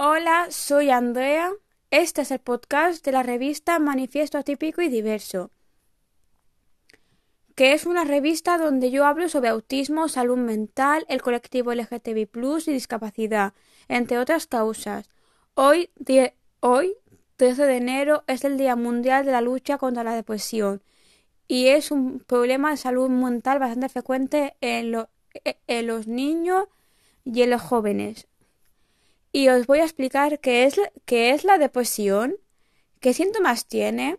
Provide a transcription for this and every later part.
Hola, soy Andrea. Este es el podcast de la revista Manifiesto Atípico y Diverso, que es una revista donde yo hablo sobre autismo, salud mental, el colectivo LGTB y discapacidad, entre otras causas. Hoy, hoy, 13 de enero, es el Día Mundial de la Lucha contra la Depresión y es un problema de salud mental bastante frecuente en, en los niños y en los jóvenes y os voy a explicar qué es, qué es la depresión, qué síntomas tiene,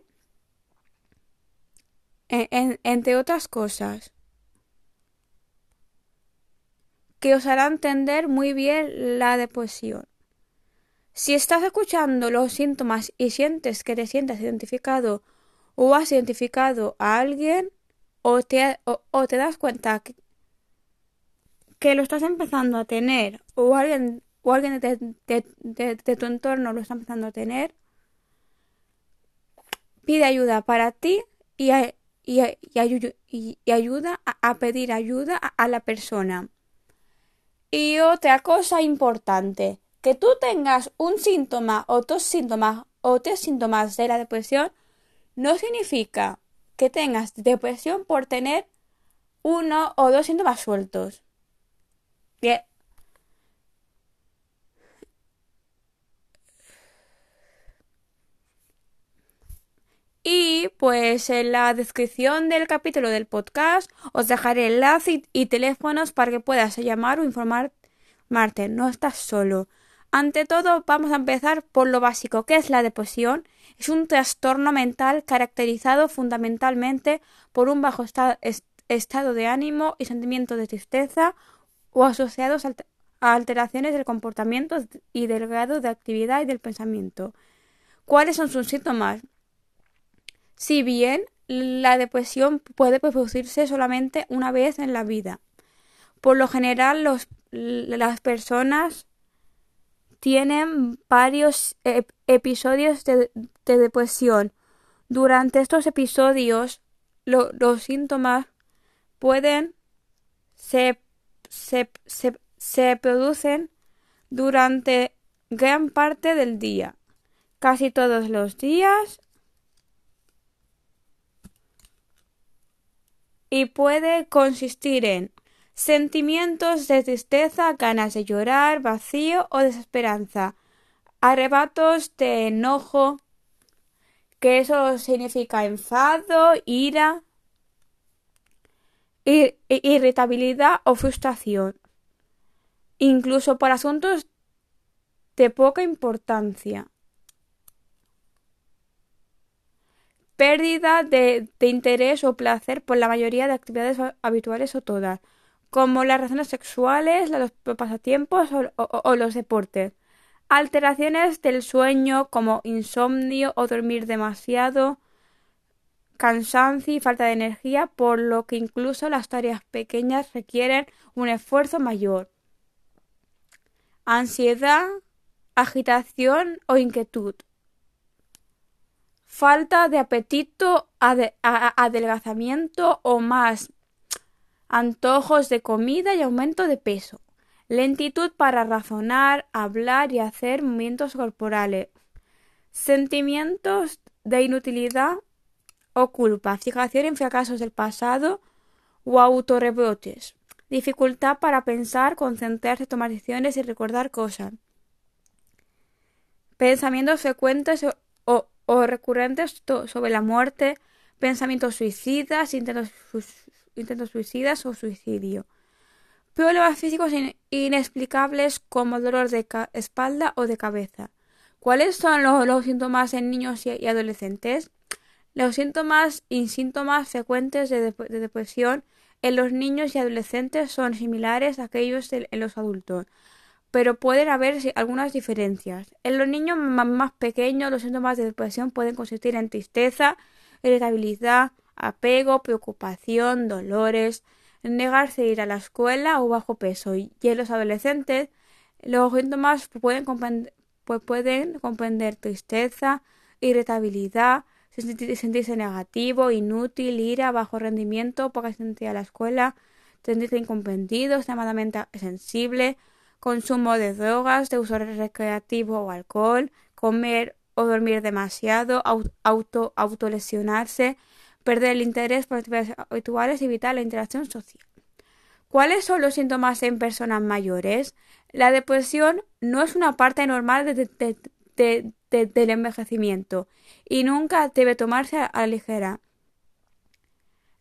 entre otras cosas, que os hará entender muy bien la depresión. Si estás escuchando los síntomas y sientes que te sientes identificado o has identificado a alguien o te, o, te das cuenta que, que, lo estás empezando a tener o alguien o alguien de, tu entorno lo está empezando a tener, pide ayuda para ti y, ayuda a, pedir ayuda a, la persona. Y otra cosa importante, que tú tengas un síntoma o dos síntomas o tres síntomas de la depresión no significa que tengas depresión por tener uno o dos síntomas sueltos. Bien, Y pues en la descripción del capítulo del podcast os dejaré enlace y, teléfonos para que puedas llamar o informar Marte, no estás solo. Ante todo, vamos a empezar por lo básico. ¿Qué es la depresión? Es un trastorno mental caracterizado fundamentalmente por un bajo estado de ánimo y sentimiento de tristeza o asociados a alteraciones del comportamiento y del grado de actividad y del pensamiento. ¿Cuáles son sus síntomas? Si bien la depresión puede producirse solamente una vez en la vida. Por lo general, las personas tienen varios episodios de, depresión. Durante estos episodios, los síntomas pueden se, se, se producen durante gran parte del día, casi todos los días y puede consistir en sentimientos de tristeza, ganas de llorar, vacío o desesperanza, arrebatos de enojo, que eso significa enfado, ira, irritabilidad o frustración, incluso por asuntos de poca importancia. Pérdida de, interés o placer por la mayoría de actividades habituales o todas, como las relaciones sexuales, los pasatiempos o, los deportes. Alteraciones del sueño como insomnio o dormir demasiado, cansancio y falta de energía, por lo que incluso las tareas pequeñas requieren un esfuerzo mayor. Ansiedad, agitación o inquietud falta de apetito, adelgazamiento o más, antojos de comida y aumento de peso, lentitud para razonar, hablar y hacer movimientos corporales, sentimientos de inutilidad o culpa, fijación en fracasos del pasado o autorrebrotes, dificultad para pensar, concentrarse, tomar decisiones y recordar cosas, pensamientos frecuentes o recurrentes sobre la muerte, pensamientos suicidas, intentos, suicidas o suicidio. Problemas físicos inexplicables como dolor de espalda o de cabeza. ¿Cuáles son los, síntomas en niños y, adolescentes? Los síntomas y síntomas frecuentes de, depresión en los niños y adolescentes son similares a aquellos en los adultos pero pueden haber algunas diferencias. En los niños más pequeños los síntomas de depresión pueden consistir en tristeza, irritabilidad, apego, preocupación, dolores, negarse a ir a la escuela o bajo peso. Y en los adolescentes los síntomas pueden comprender, pues pueden comprender tristeza, irritabilidad, sentirse negativo, inútil, ira, bajo rendimiento, poca asistencia a la escuela, sentirse incomprendido, extremadamente sensible, consumo de drogas, de uso recreativo o alcohol, comer o dormir demasiado, auto, autolesionarse, perder el interés por actividades habituales y evitar la interacción social. ¿Cuáles son los síntomas en personas mayores? La depresión no es una parte normal del envejecimiento y nunca debe tomarse a la ligera.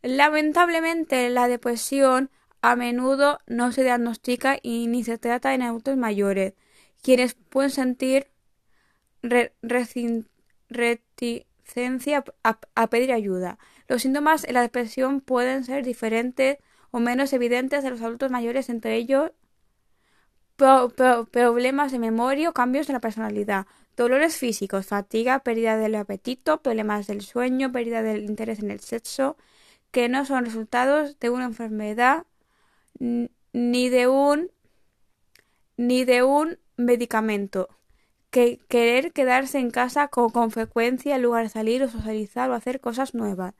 Lamentablemente, la depresión a menudo no se diagnostica y ni se trata en adultos mayores, quienes pueden sentir reticencia a, pedir ayuda. Los síntomas de la depresión pueden ser diferentes o menos evidentes de los adultos mayores, entre ellos problemas de memoria o cambios en la personalidad, dolores físicos, fatiga, pérdida del apetito, problemas del sueño, pérdida del interés en el sexo, que no son resultados de una enfermedad ni de un ni de un medicamento. Que querer quedarse en casa con, frecuencia en lugar de salir o socializar o hacer cosas nuevas.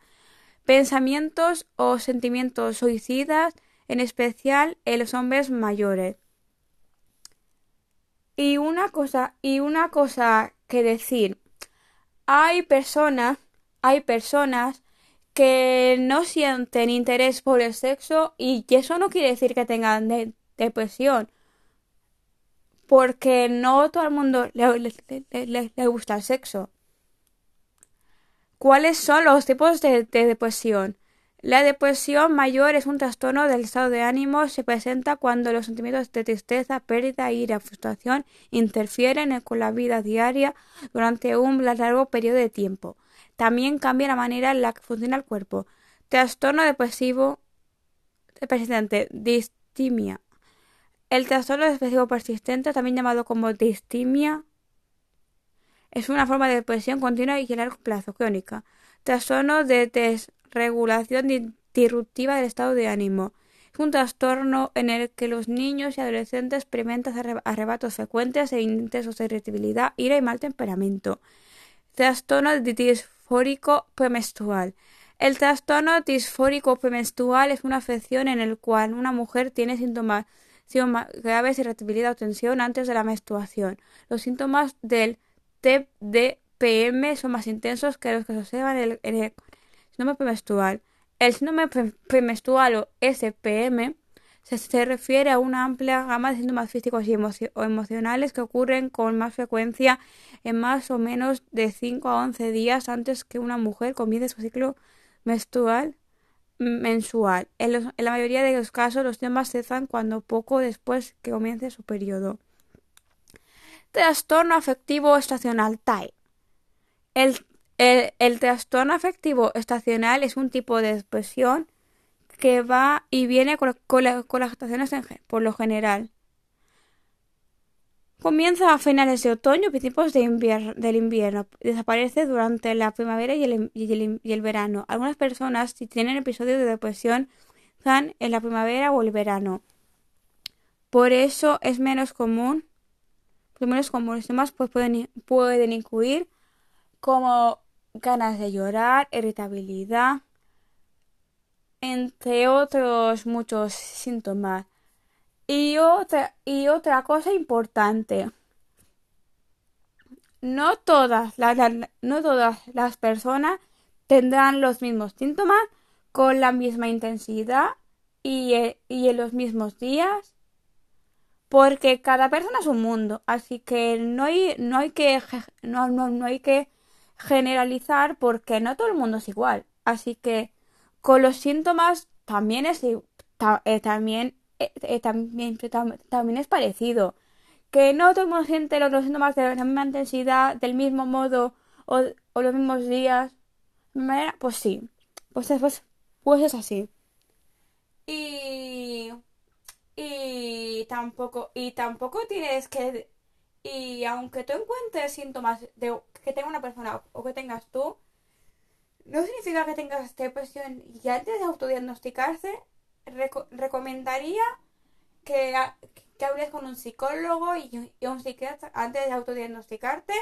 Pensamientos o sentimientos suicidas, en especial en los hombres mayores. Y una cosa, y una cosa que decir, hay personas, hay personas que no sienten interés por el sexo y eso no quiere decir que tengan depresión. Porque no todo el mundo le, gusta el sexo. ¿Cuáles son los tipos de, depresión? La depresión mayor es un trastorno del estado de ánimo. Se presenta cuando los sentimientos de tristeza, pérdida, ira, frustración interfieren con la vida diaria durante un largo periodo de tiempo. También cambia la manera en la que funciona el cuerpo. Trastorno depresivo persistente, distimia. El trastorno depresivo persistente, también llamado como distimia, es una forma de depresión continua y a largo plazo, crónica. Trastorno de desregulación disruptiva del estado de ánimo. Es un trastorno en el que los niños y adolescentes experimentan arrebatos frecuentes e intensos de irritabilidad, ira y mal temperamento. Trastorno de disfórico premenstrual. El trastorno disfórico premenstrual es una afección en el cual una mujer tiene síntomas, graves irritabilidad o tensión antes de la menstruación. Los síntomas del TDPM son más intensos que los que se observan en el, síndrome premenstrual. El síndrome premenstrual o SPM se, refiere a una amplia gama de síntomas físicos y emocionales que ocurren con más frecuencia en más o menos de 5 a 11 días antes que una mujer comience su ciclo menstrual mensual. En, la mayoría de los casos los síntomas cesan cuando poco después que comience su periodo. Trastorno afectivo estacional TAE. El, el trastorno afectivo estacional es un tipo de expresión que va y viene con, las estaciones por lo general. Comienza a finales de otoño principios de del invierno. Desaparece durante la primavera y el, verano. Algunas personas, si tienen episodios de depresión, están en la primavera o el verano. Por eso es menos común. Menos común. Los demás pues, pueden, pueden incluir como ganas de llorar, irritabilidad, entre otros muchos síntomas. Y otra, y otra cosa importante. No todas, las, no todas las personas tendrán los mismos síntomas con la misma intensidad y, eh, y en los mismos días porque cada persona es un mundo así que no hay no hay que no, no, no hay que generalizar porque no todo el mundo es igual así que con los síntomas también es, eh, también, eh, eh, también, también es parecido. Que no todo el mundo siente los, síntomas de la misma intensidad, del mismo modo o, los mismos días. Pues sí, pues, pues, pues es así. Y, y tampoco, y tampoco tienes que, y aunque tú encuentres síntomas de que tenga una persona o que tengas tú, no significa que tengas depresión y antes de autodiagnosticarse, recomendaría que, que, hables con un psicólogo y, un psiquiatra antes de autodiagnosticarte.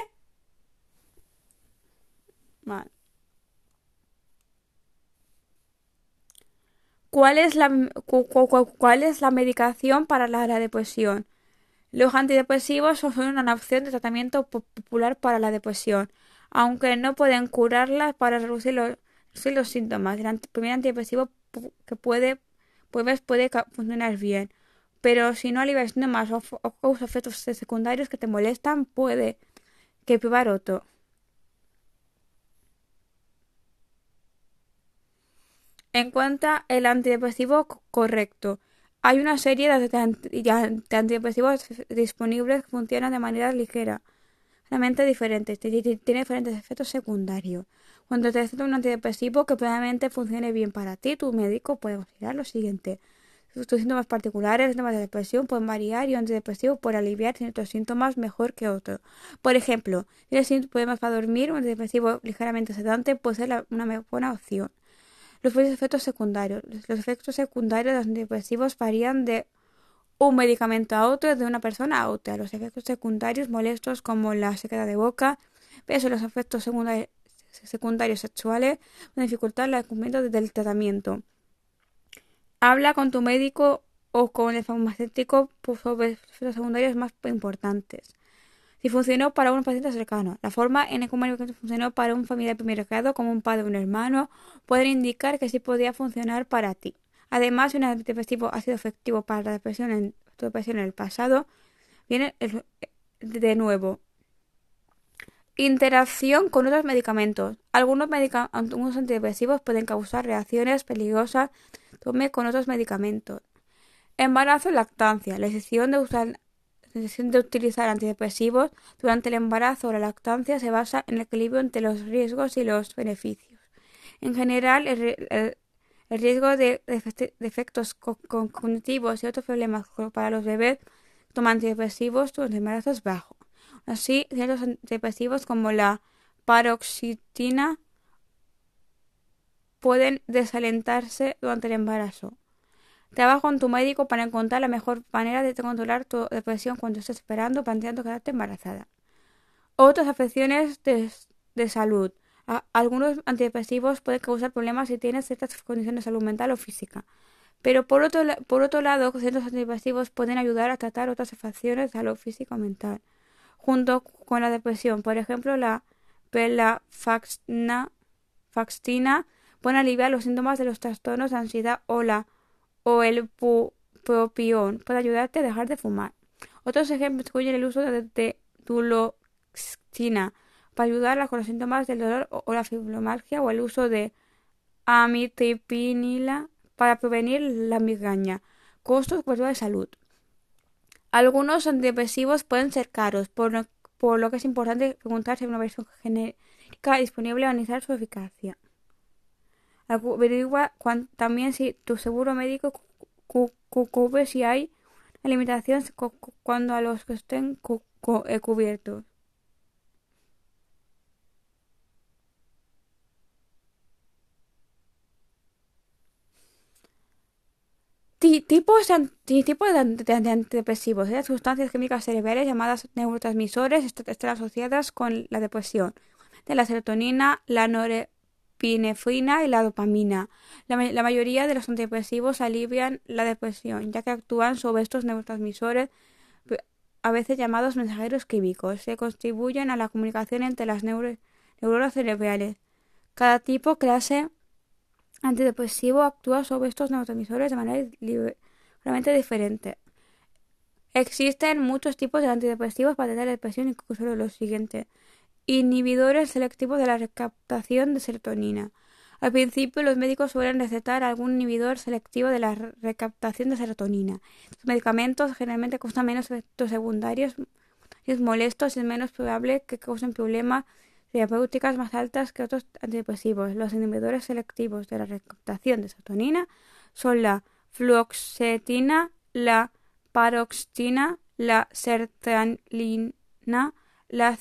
¿Cuál es, la, cuál es la medicación para la, depresión? Los antidepresivos son una opción de tratamiento popular para la depresión, aunque no pueden curarla para reducir los, síntomas. El primer antidepresivo que puede, pues, puede funcionar bien, pero si no alivia síntomas o, o causa efectos secundarios que te molestan, puede que probar otro. Encuentra el antidepresivo correcto. Hay una serie de, antidepresivos disponibles que funcionan de manera ligera, realmente diferentes, tiene diferentes efectos secundarios. Cuando te receta un antidepresivo que probablemente funcione bien para ti, tu médico puede considerar lo siguiente. Tus síntomas particulares, síntomas de depresión pueden variar y un antidepresivo puede aliviar ciertos síntomas mejor que otros. Por ejemplo, si tienes problemas para dormir, un antidepresivo ligeramente sedante puede ser una buena opción. Los efectos secundarios. Los efectos secundarios de los antidepresivos varían de un medicamento a otro, de una persona a otra. Los efectos secundarios molestos como la sequedad de boca, peso, los efectos secundarios, sexuales pueden dificultar el cumplimiento del tratamiento. Habla con tu médico o con el farmacéutico sobre los efectos secundarios más importantes si funcionó para un paciente cercano. La forma en que un medicamento funcionó para un familiar de primer grado, como un padre o un hermano, puede indicar que sí podría funcionar para ti. Además, un antidepresivo ha sido efectivo para la depresión en, depresión en el pasado, viene de nuevo. Interacción con otros medicamentos. Algunos, algunos antidepresivos pueden causar reacciones peligrosas tome con otros medicamentos. Embarazo y lactancia. La decisión de usar de utilizar antidepresivos durante el embarazo o la lactancia se basa en el equilibrio entre los riesgos y los beneficios. En general, el, riesgo de, efectos cognitivos y otros problemas para los bebés toman antidepresivos durante el embarazo es bajo. Así, ciertos antidepresivos como la paroxetina pueden desalentarse durante el embarazo. Trabaja con tu médico para encontrar la mejor manera de controlar tu depresión cuando estés esperando planteando quedarte embarazada. Otras afecciones de, salud. Algunos antidepresivos pueden causar problemas si tienes ciertas condiciones de salud mental o física. Pero por otro, por otro lado, ciertos antidepresivos pueden ayudar a tratar otras afecciones de salud física o mental. Junto con la depresión, por ejemplo, la pelafaxina puede aliviar los síntomas de los trastornos de ansiedad o la o el propión puede ayudarte a dejar de fumar. Otros ejemplos incluyen el uso de, duloxetina para ayudar con los síntomas del dolor o, la fibromialgia o el uso de amitriptilina para prevenir la migraña. Costos de salud. Algunos antidepresivos pueden ser caros, por, lo que es importante preguntar si una versión genérica disponible a analizar su eficacia. Averigua también si tu seguro médico cubre si hay limitaciones cuando a los que estén eh, cubiertos. Tipos, tipos de, antidepresivos. Hay sustancias químicas cerebrales llamadas neurotransmisores están asociadas con la depresión. De la serotonina, la nore epinefrina y la dopamina. La, mayoría de los antidepresivos alivian la depresión, ya que actúan sobre estos neurotransmisores, a veces llamados mensajeros químicos, que contribuyen a la comunicación entre las neuronas cerebrales. Cada tipo clase antidepresivo actúa sobre estos neurotransmisores de manera realmente diferente. Existen muchos tipos de antidepresivos para tratar la depresión, incluso los siguientes. Inhibidores selectivos de la recaptación de serotonina. Al principio, los médicos suelen recetar algún inhibidor selectivo de la recaptación de serotonina. Los medicamentos generalmente causan menos efectos secundarios molestos y es menos probable que causen problemas terapéuticas más altas que otros antidepresivos. Los inhibidores selectivos de la recaptación de serotonina son la fluoxetina, la paroxetina, la sertralina, la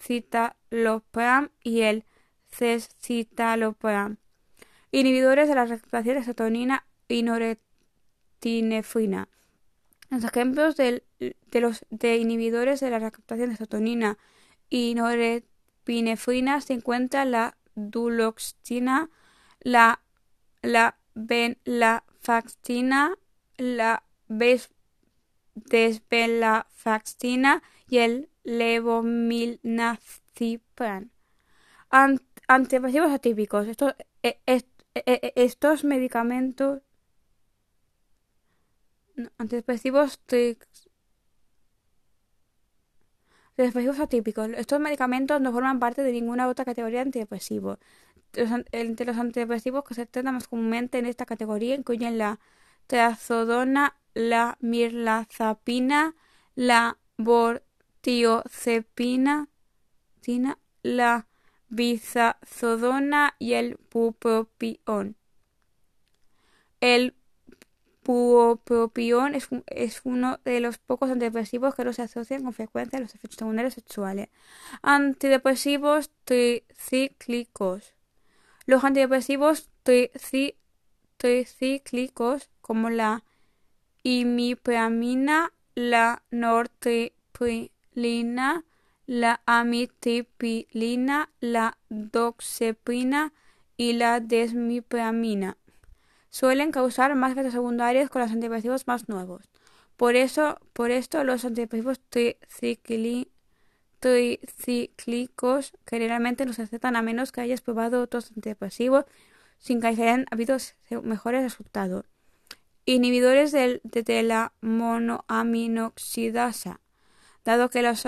citalopram y el cescitalopram, inhibidores de la recaptación de serotonina y noretinefrina. Los ejemplos de, los de inhibidores de la recaptación de serotonina y norepinefrina se encuentran la duloxetina, la, la benlafaxina, la desvenlafaxina y el levomilnazepam. antidepresivos atípicos. Estos, e, e, e, estos medicamentos antidepresivos antidepresivos atípicos. Estos medicamentos no forman parte de ninguna otra categoría de antidepresivos. entre los antidepresivos que se tratan más comúnmente en esta categoría incluyen la trazodona, la mirlazapina, la bortiozepina, la bizazodona y el bupropión. El bupropión es, es, uno de los pocos antidepresivos que no se asocian con frecuencia a los efectos secundarios sexuales. Antidepresivos tricíclicos. Los antidepresivos tricíclicos, como la imipramina, la nortriptilina, la amitriptilina, la doxepina y la desmipramina. Suelen causar más efectos secundarios con los antidepresivos más nuevos. Por eso, por esto los antidepresivos tricíclicos generalmente no se aceptan a menos que hayas probado otros antidepresivos sin que hayan habido mejores resultados. Inhibidores de, la monoaminoxidasa. Dado que los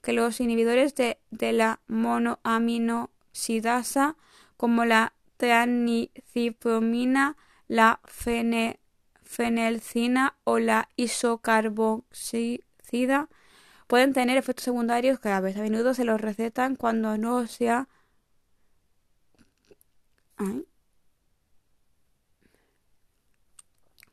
que los inhibidores de, la monoaminoxidasa como la tranicipromina, la fenelcina o la isocarboxicida pueden tener efectos secundarios graves. A menudo se los recetan cuando no sea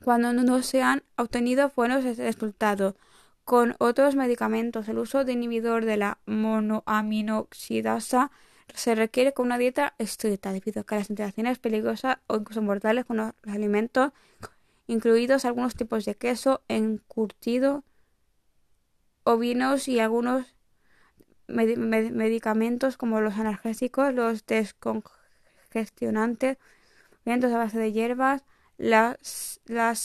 cuando no se han obtenido buenos resultados con otros medicamentos, el uso de inhibidor de la monoaminoxidasa se requiere con una dieta estricta debido a que las interacciones peligrosas o incluso mortales con los alimentos, incluidos algunos tipos de queso, encurtido, ovinos y algunos medicamentos como los analgésicos, los descongestionantes, alimentos a base de hierbas, la, la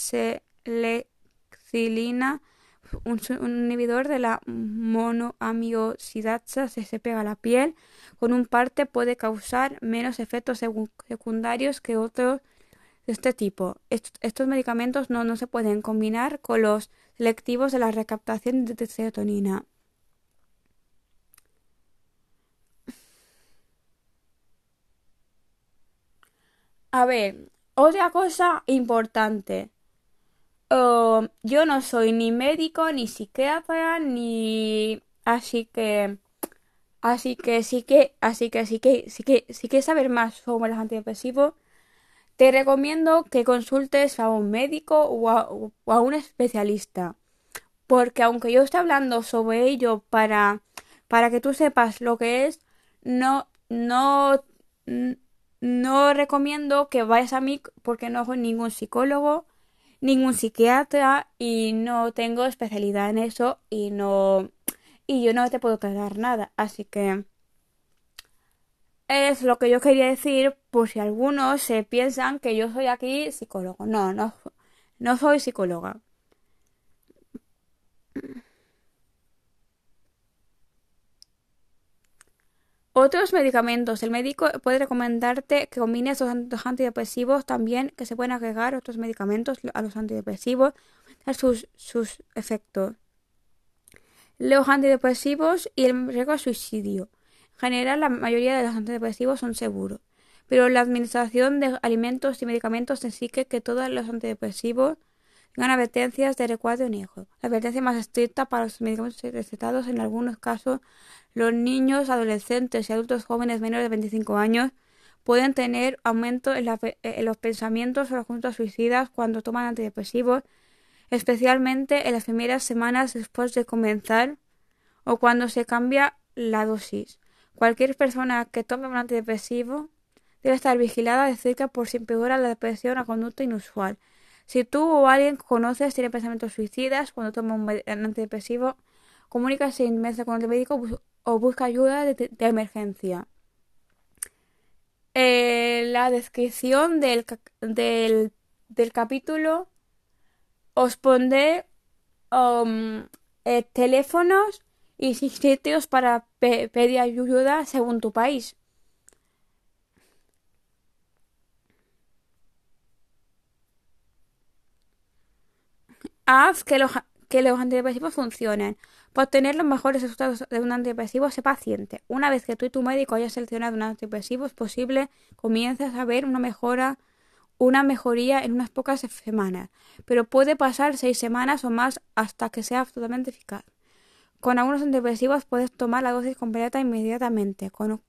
un, inhibidor de la monoamiosidasa se, pega a la piel con un parte puede causar menos efectos secundarios que otros de este tipo. estos medicamentos no, no se pueden combinar con los selectivos de la recaptación de serotonina. A ver, otra cosa importante yo no soy ni médico, ni psiquiatra, ni así que así que sí que así que sí que sí que si quieres saber más sobre los antidepresivos. Te recomiendo que consultes a un médico o a, un especialista porque aunque yo esté hablando sobre ello para para que tú sepas lo que es no no no recomiendo que vayas a mí porque no soy ningún psicólogo ningún psiquiatra y no tengo especialidad en eso y no y yo no te puedo tratar nada, así que es lo que yo quería decir por si algunos se piensan que yo soy aquí psicólogo. No, no no soy psicóloga. Otros medicamentos. El médico puede recomendarte que combines los antidepresivos también, que se pueden agregar otros medicamentos a los antidepresivos, a sus, sus efectos. Los antidepresivos y el riesgo de suicidio. En general, la mayoría de los antidepresivos son seguros, pero la administración de alimentos y medicamentos exige que todos los antidepresivos tengan advertencias de recuadro negro. La advertencia más estricta para los medicamentos recetados en algunos casos los niños, adolescentes y adultos jóvenes menores de 25 años pueden tener aumento en, los pensamientos o las suicidas cuando toman antidepresivos, especialmente en las primeras semanas después de comenzar o cuando se cambia la dosis. Cualquier persona que tome un antidepresivo debe estar vigilada de cerca por si empeora la depresión o conducta inusual. Si tú o alguien que conoces tiene pensamientos suicidas cuando toma un antidepresivo, comunícase inmediatamente con el médico o busca ayuda de, emergencia. Eh, la descripción del, del, capítulo os pondré um, eh, teléfonos y sitios para pedir ayuda según tu país. Haz que los, que los antidepresivos funcionen. Para obtener los mejores resultados de un antidepresivo, sé paciente. Una vez que tú y tu médico hayas seleccionado un antidepresivo, es posible comiences a ver una mejora, una mejoría en unas pocas semanas, pero puede pasar seis semanas o más hasta que sea totalmente eficaz. Con algunos antidepresivos puedes tomar la dosis completa inmediatamente. Con,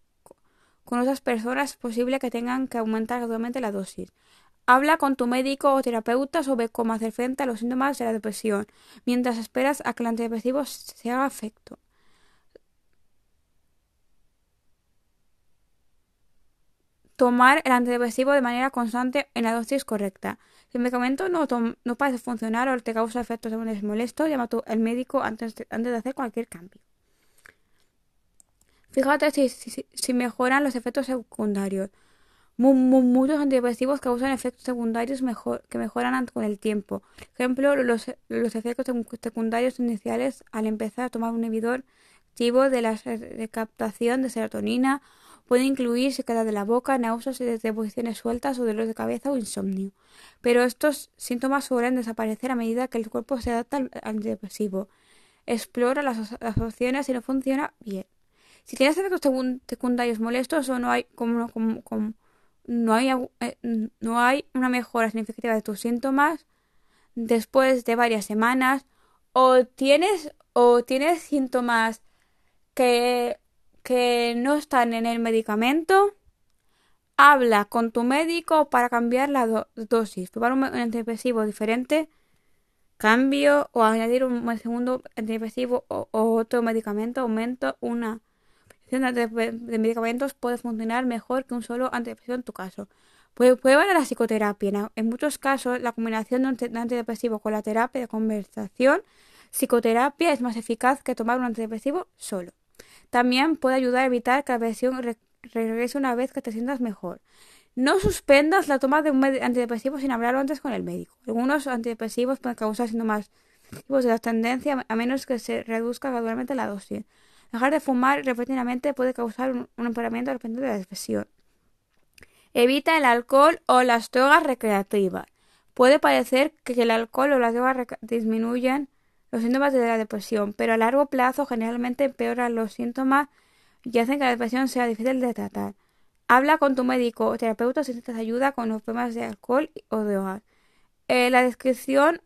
con otras personas es posible que tengan que aumentar gradualmente la dosis. Habla con tu médico o terapeuta sobre cómo hacer frente a los síntomas de la depresión mientras esperas a que el antidepresivo se haga efecto. Tomar el antidepresivo de manera constante en la dosis correcta. Si el medicamento no, no parece funcionar o te causa efectos secundarios molestos, llama al médico antes de, antes de hacer cualquier cambio. Fíjate si, si mejoran los efectos secundarios. Muchos antidepresivos causan efectos secundarios que mejoran con el tiempo. Por ejemplo, los, efectos secundarios iniciales al empezar a tomar un inhibidor activo de la recaptación de serotonina pueden incluir sequedad de la boca, náuseas y deposiciones sueltas o dolores de cabeza o insomnio. Pero estos síntomas suelen desaparecer a medida que el cuerpo se adapta al antidepresivo. Explora las, opciones si no funciona bien. Si tienes efectos secundarios molestos o no hay como no hay, eh, no hay una mejora significativa de tus síntomas después de varias semanas o tienes o tienes síntomas que, que no están en el medicamento habla con tu médico para cambiar la dosis probar un antidepresivo diferente cambio o añadir un segundo antidepresivo o, o otro medicamento aumento una de medicamentos puede funcionar mejor que un solo antidepresivo en tu caso. Puede, puede a la psicoterapia. En muchos casos, la combinación de un antidepresivo con la terapia de conversación, psicoterapia es más eficaz que tomar un antidepresivo solo. También puede ayudar a evitar que la depresión regrese una vez que te sientas mejor. No suspendas la toma de un antidepresivo sin hablarlo antes con el médico. Algunos antidepresivos pueden causar síntomas de la tendencia a menos que se reduzca gradualmente la dosis. Dejar de fumar repentinamente puede causar un, empeoramiento repentino de la depresión. Evita el alcohol o las drogas recreativas. Puede parecer que el alcohol o las drogas disminuyen los síntomas de la depresión, pero a largo plazo generalmente empeoran los síntomas y hacen que la depresión sea difícil de tratar. Habla con tu médico o terapeuta si necesitas ayuda con los problemas de alcohol o drogas. En la descripción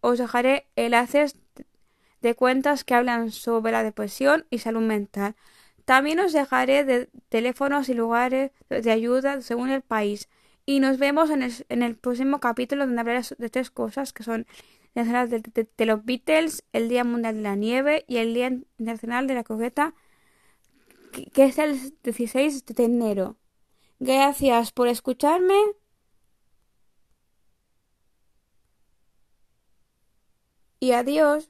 os dejaré enlaces de cuentas que hablan sobre la depresión y salud mental. También os dejaré de teléfonos y lugares de ayuda según el país. Y nos vemos en el, próximo capítulo donde hablaré de tres cosas que son Nacional de, de, los Beatles, el Día Mundial de la Nieve y el Día Internacional de la Coqueta, que es el 16 de enero. Gracias por escucharme. Y adiós.